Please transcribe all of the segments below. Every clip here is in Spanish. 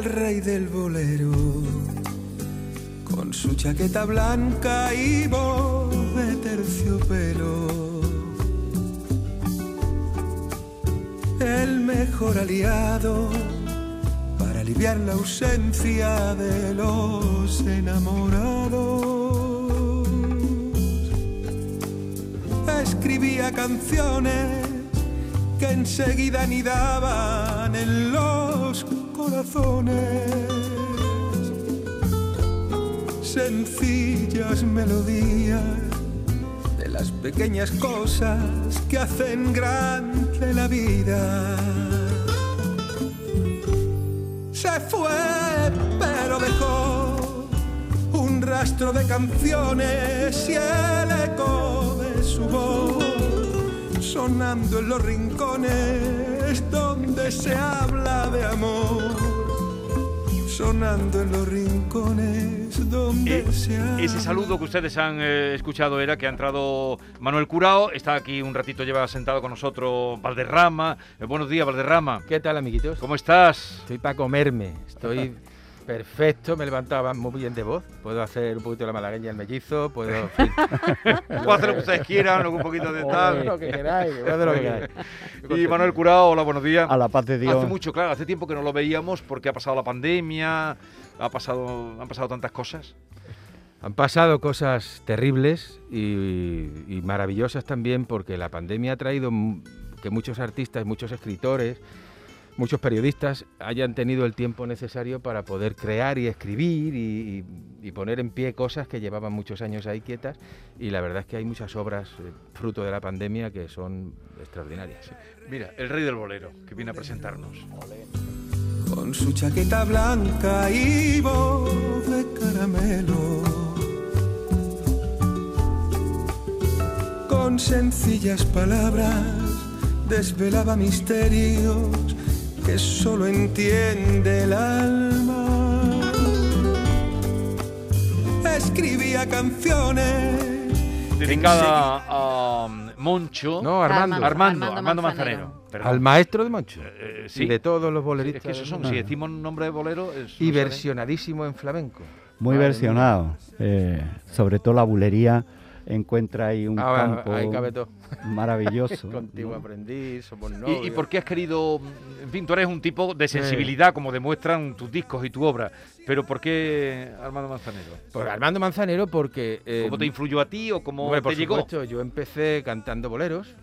el rey del bolero, con su chaqueta blanca y voz de terciopelo. El mejor aliado para aliviar la ausencia de los enamorados. Escribía canciones que enseguida anidaban en los corazones. Sencillas melodías de las pequeñas cosas que hacen grande la vida. Se fue, pero dejó un rastro de canciones y el eco de su voz sonando en los rincones donde se habla. Sonando en los rincones donde Eh, se. Ese saludo que ustedes han eh, escuchado era que ha entrado Manuel Curao, está aquí un ratito, lleva sentado con nosotros Valderrama. Eh, buenos días, Valderrama. ¿Qué tal, amiguitos? ¿Cómo estás? Estoy para comerme. Estoy perfecto. Me levantaba muy bien de voz. Puedo hacer un poquito de la malagueña el mellizo. Puedo. en fin, Puedo hacer lo que ustedes quieran, un poquito de Lo tal. que queráis, puedo hacer lo que queráis. Y Manuel Curao, hola, buenos días. A la paz de Dios. Hace mucho, claro, hace tiempo que no lo veíamos porque ha pasado la pandemia, ha pasado, han pasado tantas cosas. Han pasado cosas terribles y, y maravillosas también porque la pandemia ha traído que muchos artistas, muchos escritores, muchos periodistas hayan tenido el tiempo necesario para poder crear y escribir y, y- y poner en pie cosas que llevaban muchos años ahí quietas y la verdad es que hay muchas obras eh, fruto de la pandemia que son extraordinarias. Mira, el rey del bolero, que viene a presentarnos. con su chaqueta blanca y voz de caramelo. Con sencillas palabras desvelaba misterios que solo entiende el alma. Escribía canciones Dedicada a um, Moncho. No, Armando. Armando, Armando Armando Manzanero. Manzanero. perdón. Al maestro de Moncho. Eh, Y sí. de todos los Sí, boleristas. es que esos son, si decimos nombre de bolero, es, Y versionadísimo en flamenco. Muy Madre versionado. Eh, sobre todo la bulería encuentra ahí un Ah, campo ahí cabe todo. maravilloso. Contigo ¿no? aprendí, somos ¿Y, novios. y por qué has querido, en fin, tú eres un tipo de sensibilidad, como demuestran tus discos y tu obra, pero ¿por qué Armando Manzanero? Por Armando Manzanero porque... eh, ¿Cómo te influyó a ti o cómo hombre, te por llegó? supuesto, yo empecé cantando boleros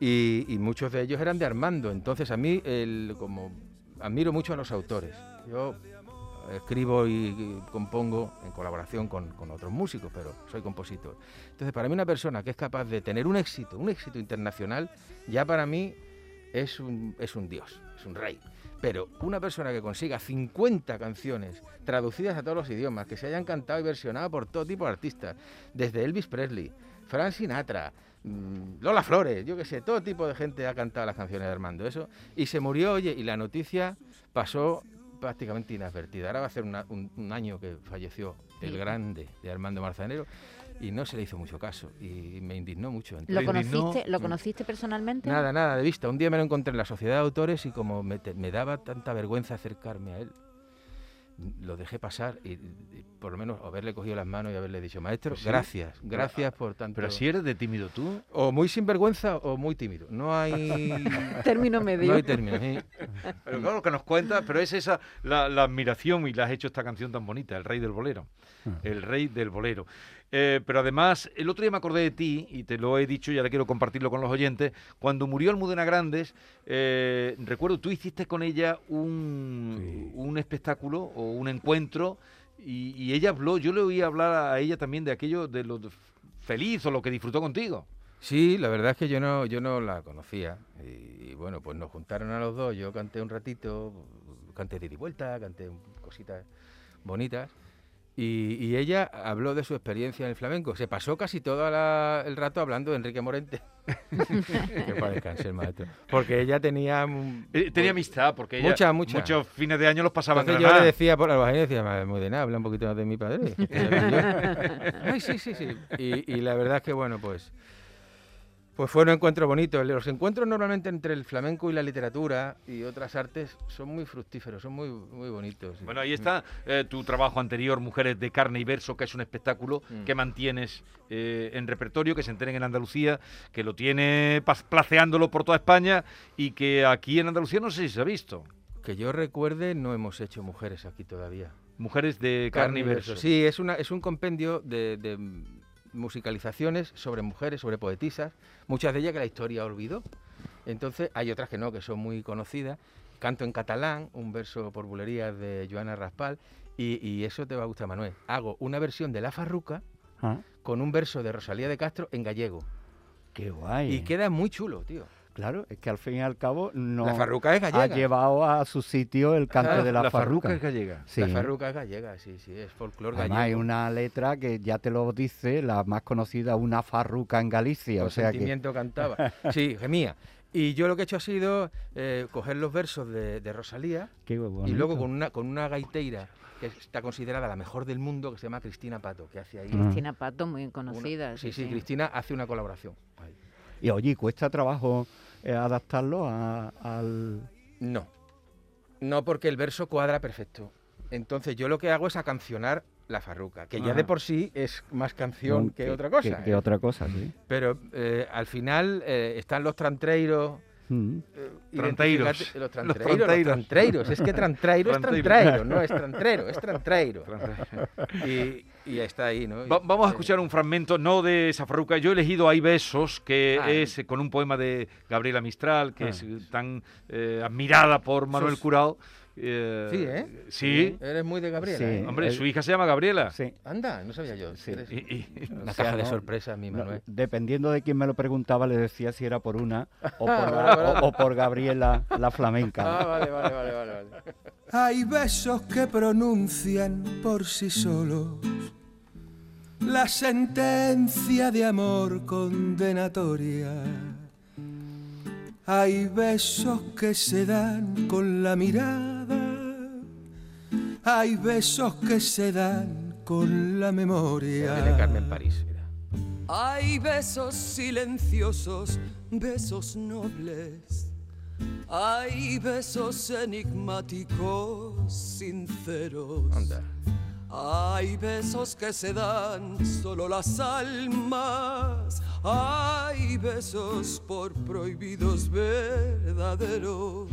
y, y muchos de ellos eran de Armando. Entonces a mí, el, como admiro mucho a los autores. Yo escribo y, compongo en colaboración con, con otros músicos, pero soy compositor. Entonces, para mí una persona que es capaz de tener un éxito, un éxito internacional, ya para mí es un, es un dios, es un rey. Pero una persona que consiga 50 canciones traducidas a todos los idiomas, que se hayan cantado y versionado por todo tipo de artistas, desde Elvis Presley, Frank Sinatra, mm, Lola Flores, yo qué sé, todo tipo de gente ha cantado las canciones de Armando, eso, y se murió, oye, y la noticia pasó prácticamente inadvertida. Ahora va a ser una- un, un año que falleció el grande de Armando Manzanero y no se le hizo mucho caso y me indignó mucho. ¿Lo indignó. conociste, ¿Lo conociste personalmente? Nada, nada de vista. Un día me lo encontré en la sociedad de autores y como me, te- me daba tanta vergüenza acercarme a él, lo dejé pasar y, y por lo menos haberle cogido las manos y haberle dicho, maestro, Pues sí. gracias, gracias por tanto. Pero si eres de tímido tú, O muy sinvergüenza o muy tímido. No hay, Término medio. no hay término. sí. pero claro, lo que nos cuenta, pero es esa la, la admiración y le has hecho esta canción tan bonita, El Rey del Bolero. El Rey del Bolero. Eh, pero además, el otro día me acordé de ti, y te lo he dicho, y ahora quiero compartirlo con los oyentes, cuando murió Almudena Grandes, eh, recuerdo, tú hiciste con ella un, un espectáculo o un encuentro, y, y ella habló, yo le oí hablar a ella también de aquello, de lo feliz o lo que disfrutó contigo. Sí, la verdad es que yo no, yo no la conocía. Y, bueno, pues nos juntaron a los dos. Yo canté un ratito, canté de y vuelta, canté cositas bonitas. Y, y ella habló de su experiencia en el flamenco. Se pasó casi todo la- el rato hablando de Enrique Morente. que para descansar, maestro. Porque ella tenía... Eh, tenía amistad, porque ella Mucha, mucha. muchos fines de año los pasaba en Entonces yo Granada. le decía por la decía, "Madre, muy de nada, habla un poquito de mi padre. Yo, Ay, sí, sí, sí. Y, y la verdad es que, bueno, pues Pues fue un encuentro bonito. Los encuentros normalmente entre el flamenco y la literatura y otras artes son muy fructíferos, son muy, muy bonitos. Bueno, ahí está eh, tu trabajo anterior, Mujeres de Carne y Verso, que es un espectáculo Mm. que mantienes eh, en repertorio, que se enteren en Andalucía, que lo tiene placeándolo por toda España y que aquí en Andalucía no sé si se ha visto. Que yo recuerde, no hemos hecho mujeres aquí todavía. Mujeres de Carne, y Verso. Sí, es, una, es un compendio de, de, musicalizaciones sobre mujeres, sobre poetisas, muchas de ellas que la historia olvidó. Entonces hay otras que no, que son muy conocidas. Canto en catalán, un verso por bulerías de Joana Raspal, y, y eso te va a gustar, Manuel. Hago una versión de La Farruca Ah, con un verso de Rosalía de Castro en gallego. Qué guay. Y queda muy chulo, tío. Claro, es que al fin y al cabo no La Farruca es gallega. ha llevado a su sitio el cante Claro, de la, la farruca. farruca es gallega. Sí. La Farruca es gallega, sí, sí, es folclore Además, hay gallego. una letra que ya te lo dice, la más conocida, una farruca en Galicia. O sea que sentimiento cantaba. Sí, gemía. Y yo lo que he hecho ha sido eh, coger los versos de, de Rosalía qué y luego con una, con una gaiteira que está considerada la mejor del mundo, que se llama Cristina Pato, que hace ahí... Cristina Pato, muy una- conocida. sí, sí, Cristina hace una colaboración. ahí. Y oye, ¿cuesta trabajo eh, adaptarlo a- al...? No, no porque el verso cuadra perfecto. Entonces yo lo que hago es acancionar la farruca, que ya de por sí es más canción que, otra cosa. Que, que ¿eh? otra cosa, sí. Pero eh, al final eh, están los trantreiros, Mm. Eh, Tranteiros. Los trantreiros, los trantreiros. Es que trantrairo es trantrairo, no es trantrero, es trantrairo. Y, y está ahí, ¿no? Va- vamos a Eh, escuchar un fragmento, no de esa farruca. Yo he elegido Hay besos, que Ah. es eh, con un poema de Gabriela Mistral, que Ah. es eh, tan eh, admirada por Manuel Curao. Eh, Sí, ¿eh? Sí. Eres muy de Gabriela. Sí. ¿eh? Hombre, El- su hija se llama Gabriela. Sí. Anda, no sabía yo. Sí. Eres Y- y- una O sea, caja de no- sorpresas, mi No, Manuel. dependiendo de quién me lo preguntaba, le decía si era por una o por, Vale, la- vale. o- o por Gabriela la flamenca. Ah, vale, vale, vale, vale. vale. Hay besos que pronuncian por sí solos la sentencia de amor condenatoria. Hay besos que se dan con la mirada, hay besos que se dan con la memoria. Viene Carmen París, mira. Hay besos silenciosos, besos nobles. Hay besos enigmáticos, sinceros. Anda. Hay besos que se dan solo las almas. Hay besos por prohibidos verdaderos.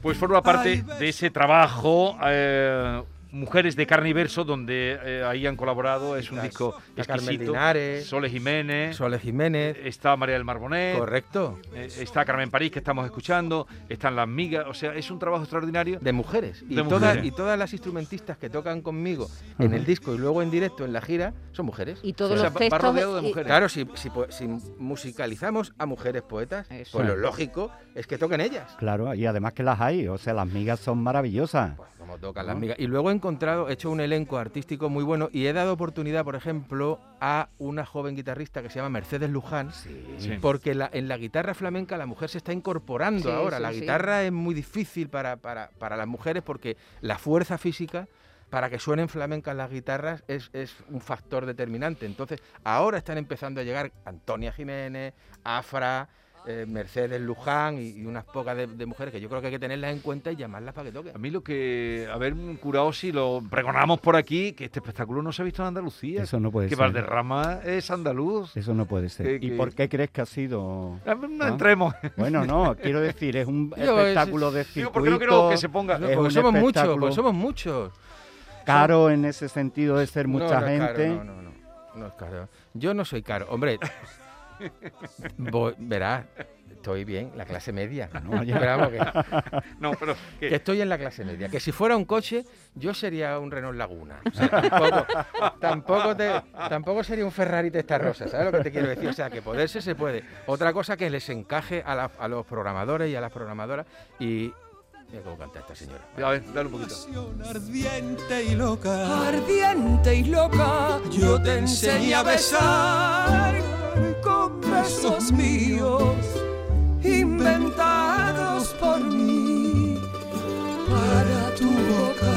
Pues forma parte de ese trabajo eh, Mujeres de Carne y Verso, donde eh, ahí han colaborado. Es un disco exquisito. Linares, Sole Jiménez, Sole Jiménez. está María del Marbonet, Correcto. eh, está Carmen París, que estamos escuchando, están las migas. O sea, es un trabajo extraordinario. De mujeres. Y, todas, y todas las instrumentistas que tocan conmigo en el disco y luego en directo en la gira son mujeres. Y todos O sea, los va rodeado de y- mujeres. Claro, si, si, si musicalizamos a mujeres poetas, Eso. pues lo lógico es que toquen ellas. Claro, y además que las hay, o sea, las migas son maravillosas. Pues como tocan ¿No? las migas. Y luego he encontrado, he hecho un elenco artístico muy bueno y he dado oportunidad, por ejemplo, a una joven guitarrista que se llama Mercedes Luján. Sí. Porque la- en la guitarra flamenca la mujer se está incorporando Sí, ahora. sí, la sí. guitarra es muy difícil para, para, para las mujeres porque la fuerza física para que suenen flamencas las guitarras es, es un factor determinante. Entonces, ahora están empezando a llegar Antonia Jiménez, Afra, eh, Mercedes Luján y, y unas pocas de, de mujeres que yo creo que hay que tenerlas en cuenta y llamarlas para que toquen. A mí lo que, haber curado si lo pregonamos por aquí, que este espectáculo no se ha visto en Andalucía. Eso no puede que ser. Valderrama es andaluz. Eso no puede ser. Que- ¿Y que- por qué crees que ha sido? No ¿Ah? entremos. Bueno, no, quiero decir, es un Yo, es- espectáculo de Digo, circuito porque no quiero que se ponga. No, es porque un somos muchos, porque somos muchos. caro en ese sentido de ser No, mucha no es caro, gente. no, no, no, no es caro. Yo no soy caro. Hombre, voy- verás, estoy bien, la clase media. No, ya. Pero vamos, que, No, pero que- que estoy en la clase media. Que si fuera un coche, yo sería un Renault Laguna. O sea, tampoco, tampoco, te- tampoco sería un Ferrari Testarossa, ¿sabes lo que te quiero decir? O sea, que poderse se puede. Otra cosa que les encaje a, la- a los programadores y a las programadoras y... Mira cómo canta esta señora. A ver, dale un poquito. Ardiente y loca. Ardiente y loca, yo te enseñé a besar besos míos, inventados por mí para tu boca.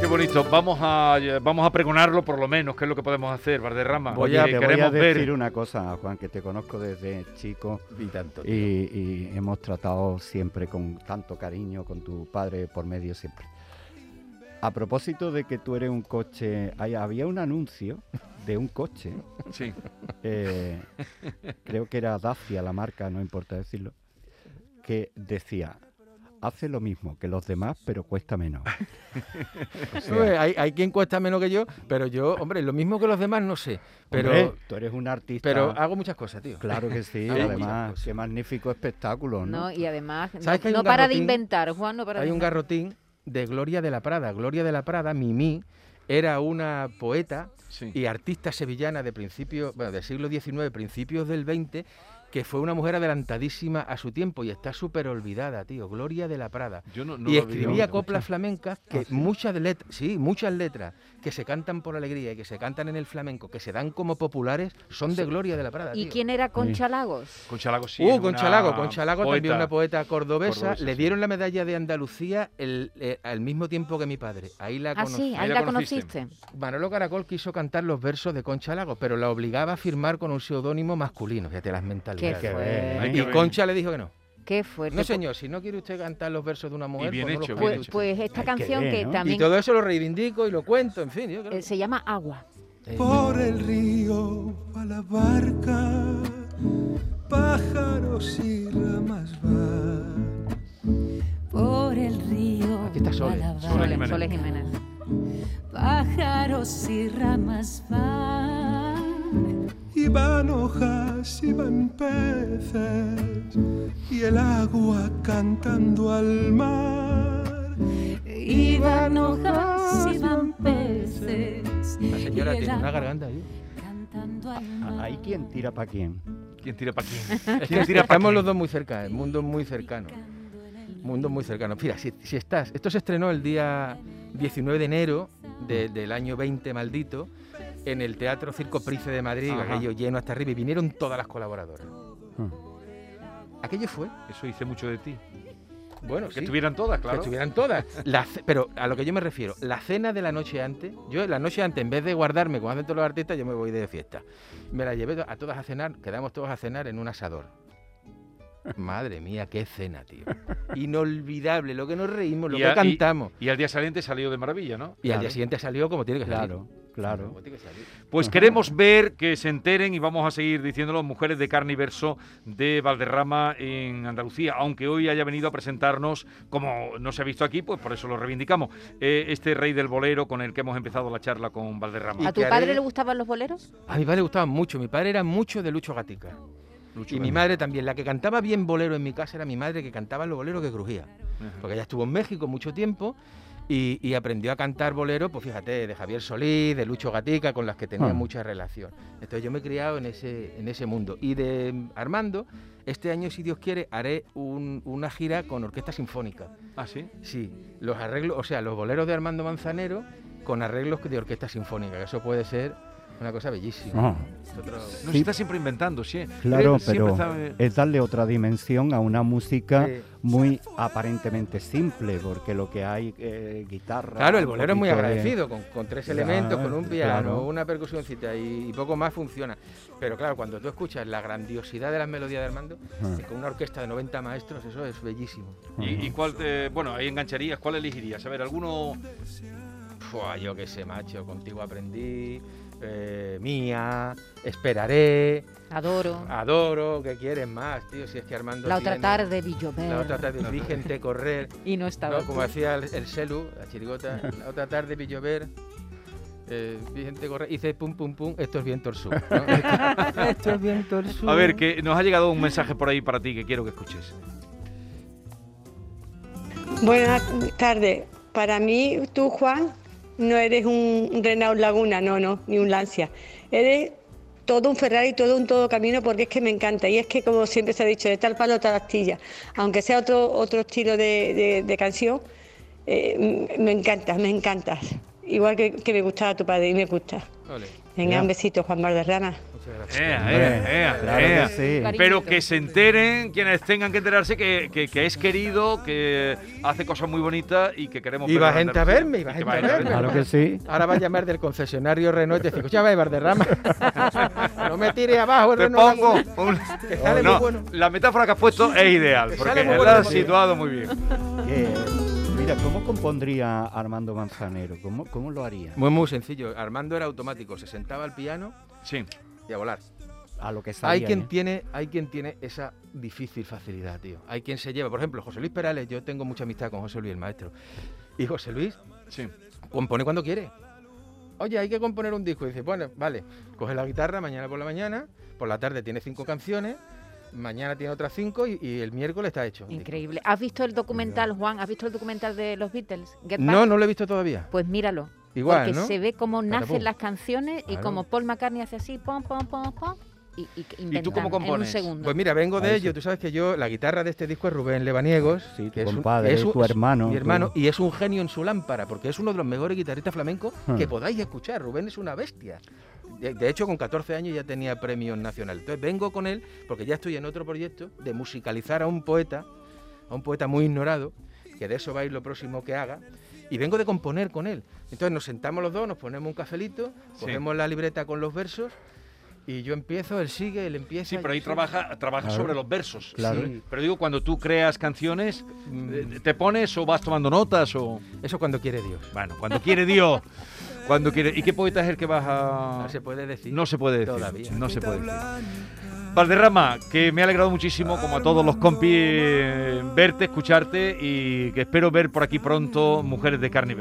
Qué bonito. Vamos a, vamos a pregonarlo por lo menos, que es lo que podemos hacer, Valderrama. Voy Oye, a- te voy a queremos decir ver. una cosa, Juan, que te conozco desde chico Y tanto. y, y hemos tratado siempre con tanto cariño, con tu padre por medio siempre. A propósito de que tú eres un coche, hay- había un anuncio de un coche, Sí. eh, creo que era Dacia la marca, no importa decirlo, que decía, hace lo mismo que los demás, pero cuesta menos. O sea, Hombre, hay, hay quien cuesta menos que yo, pero yo, hombre, lo mismo que los demás no sé. Pero, hombre, tú eres un artista. pero hago muchas cosas, tío. Claro que sí, además, qué magnífico espectáculo, ¿no? No, y además, no, ¿Sabes que hay no un para de inventar, Juan, no para Hay de un inventar. garrotín de Gloria de la Prada. Gloria de la Prada, Mimi, era una poeta Sí. y artista sevillana de principios, bueno, del siglo XIX, principios del XX, que fue una mujer adelantadísima a su tiempo y está súper olvidada, tío. Gloria de la Prada. Yo no, no y escribía coplas flamencas que muchas letras, sí, muchas letras que se cantan por alegría y que se cantan en el flamenco, que se dan como populares, son de Gloria de la Prada. ¿Y tío. quién era Concha Lagos? Concha Lago sí. Uh, Concha una Lago, Concha Lago también una poeta cordobesa. Cordobesa, le sí. dieron la medalla de Andalucía el- eh, al mismo tiempo que mi padre. Ahí la Ah, conocí. sí, ahí ahí la la conociste. conociste. Manolo Caracol quiso cantar los versos de Concha Lago, pero la obligaba a firmar con un seudónimo masculino. Fíjate las Qué fuerte. Hay que Y ver. Concha le dijo que no. Qué fuerte. No, señor, si no quiere usted cantar los versos de una mujer, bien pues no los hecho, cante bien Pues, hecho. pues esta Hay que canción ver, que ¿no? Y también todo eso lo reivindico y lo cuento, en fin. yo creo- eh, se llama Agua. Eh, Por el río va la barca, pájaros y ramas van. Por el río. Aquí está Sole, va la Sole barca, Jiménez. Soles Jiménez. Pájaros y ramas van. Y van hojas y van peces, y el agua cantando al mar. Y van hojas y van peces. La señora y el tiene una garganta ahí. Cantando al Ah, mar. ¿Ahí quién tira para quién? ¿Quién tira para quién? Es ¿Quién que tira pa' estamos quién? los dos muy cerca, el mundo es muy cercano. Mundo muy cercano. Mira, si, si estás. Esto se estrenó el día 19 de enero de- del año 20 maldito en el Teatro Circo Price de Madrid, Ajá. aquello lleno hasta arriba, y vinieron todas las colaboradoras. Hmm. Aquello fue. Eso dice mucho de ti. Bueno, Que sí, estuvieran todas, que claro. estuvieran todas. La pero a lo que yo me refiero, la cena de la noche antes, yo la noche antes, en vez de guardarme como hacen todos los artistas, yo me voy de fiesta. Me la llevé a todas a cenar, quedamos todos a cenar en un asador. Madre mía, qué cena, tío. Inolvidable, lo que nos reímos, lo Y que a- cantamos. Y al día siguiente salió de maravilla, ¿no? Y, al día siguiente salió como tiene que salir. Claro, claro. Pues queremos ver que se enteren y vamos a seguir diciéndolo, mujeres de carne y verso de Valderrama en Andalucía, aunque hoy haya venido a presentarnos, como no se ha visto aquí, pues por eso lo reivindicamos, eh, este rey del bolero con el que hemos empezado la charla con Valderrama. ¿A tu padre haré- le gustaban los boleros? A mi padre le gustaban mucho. Mi padre era mucho de Lucho Gatica. Lucho Y mi madre también. La que cantaba bien bolero en mi casa era mi madre, que cantaba los boleros que crujía. Porque ella estuvo en México mucho tiempo y, y aprendió a cantar bolero, pues fíjate, de Javier Solís, de Lucho Gatica, con las que tenía Ah. mucha relación. Entonces yo me he criado en ese, en ese mundo. Y de Armando, este año, si Dios quiere, haré un- una gira con orquesta sinfónica. Ah, sí. Sí, los arreglos, o sea, los boleros de Armando Manzanero con arreglos de orquesta sinfónica, que eso puede ser una cosa bellísima. Ah, Nosotros- No Sí. se está siempre inventando, sí. claro, Siempre pero es darle otra dimensión a una música Sí. muy aparentemente simple, porque lo que hay eh, guitarra. Claro, el bolero es muy de- agradecido, con, con tres Claro, elementos, con un piano, claro. una percusióncita y, y poco más funciona. Pero claro, cuando tú escuchas la grandiosidad de las melodías de Armando, Ah. eh, con una orquesta de 90 maestros, eso es bellísimo. ¿Y, y cuál te, bueno, ahí engancharías? ¿Cuál elegirías? A ver, alguno... Fua, yo qué sé, macho, contigo aprendí, eh, mía, esperaré, Adoro. adoro, ¿qué quieres más, tío? Si es que Armando La otra tiene- tarde vi llover. La otra tarde vi gente correr, Y no estaba. ¿no? como decía el, el Selu, la chirigota, la otra tarde vi llover, eh, vi gente correr, hice pum pum pum, esto es viento al sur. ¿no? esto es viento al sur. A ver, que nos ha llegado un mensaje por ahí para ti que quiero que escuches. Buenas tardes. Para mí, tú, Juan, no eres un Renault Laguna, no, no, ni un Lancia. Eres todo un Ferrari, todo un todo camino, porque es que me encanta. Y es que, como siempre se ha dicho, de tal palo, tal astilla. Aunque sea otro, otro estilo de, de- de canción, eh, me encantas, me encantas. Igual que, que me gustaba tu padre y me gusta. Ole, Venga, Ya. un besito, Juan Valderrama. Muchas Muchas gracias. Ea, Hombre, ea, ea, claro que ea. sí. Cariñito. Pero que se enteren quienes tengan que enterarse que, que- que es querido, que hace cosas muy bonitas y que queremos Y va gente a verme, y va gente va a verme. Claro que sí. Ahora va a llamar del concesionario Renault y te dice, escucha, Valderrama, no me tire abajo el Te Renault pongo Laguna". un- Que sale No, muy bueno. La metáfora que has puesto es ideal, Que porque la bueno, has situado muy bien. Mira, ¿cómo compondría Armando Manzanero? ¿Cómo, cómo lo haría? Muy, muy sencillo. Armando era automático. Se sentaba al piano Sí. Y a volar. A lo que Hay salía. quien, ¿eh? tiene, hay quien tiene esa difícil facilidad, tío. Hay quien se lleva. Por ejemplo, José Luis Perales. Yo tengo mucha amistad con José Luis, el maestro. Y José Luis Sí. compone cuando quiere. Oye, hay que componer un disco. Y dice, bueno, vale, coge la guitarra mañana por la mañana, por la tarde tiene cinco canciones, mañana tiene otras cinco y, y el miércoles está hecho. Increíble. ¿Has visto el documental, Juan? ¿Has visto el documental de los Beatles? Get Back? No, no lo he visto todavía. Pues míralo. Igual, porque ¿no? se ve cómo nacen las canciones y Claro. como Paul McCartney hace así, pom, pom, pom, pom, y, y, inventan cómo en un compones? segundo. Pues mira, vengo de Ahí ello. sí. Tú sabes que yo, la guitarra de este disco es Rubén Lebaniegos. Sí, tu que es un- compadre, es un- tu hermano, Mi hermano, y es un genio en su lámpara, porque es uno de los mejores guitarristas flamencos Hmm. que podáis escuchar. Rubén es una bestia. De, de hecho, con 14 años ya tenía premios nacionales. Entonces vengo con él, porque ya estoy en otro proyecto de musicalizar a un poeta, a un poeta muy ignorado, que de eso va a ir lo próximo que haga. Y vengo de componer con él. Entonces nos sentamos los dos, nos ponemos un cafelito, Sí. cogemos la libreta con los versos. Y yo empiezo, él sigue, él empieza. Sí, pero ahí trabaja, trabaja Claro. sobre los versos. Claro. Sí. Pero digo, cuando tú creas canciones, Mm. eh, ¿te pones o vas tomando notas o...? Eso cuando quiere Dios. Bueno, cuando quiere Dios. Cuando quiere... ¿Y qué poeta es el que vas a...? No se puede decir. No se puede decir. Todavía. No se puede decir. Valderrama, que me ha alegrado muchísimo, como a todos los compis, verte, escucharte y que espero ver por aquí pronto Mujeres de Carne.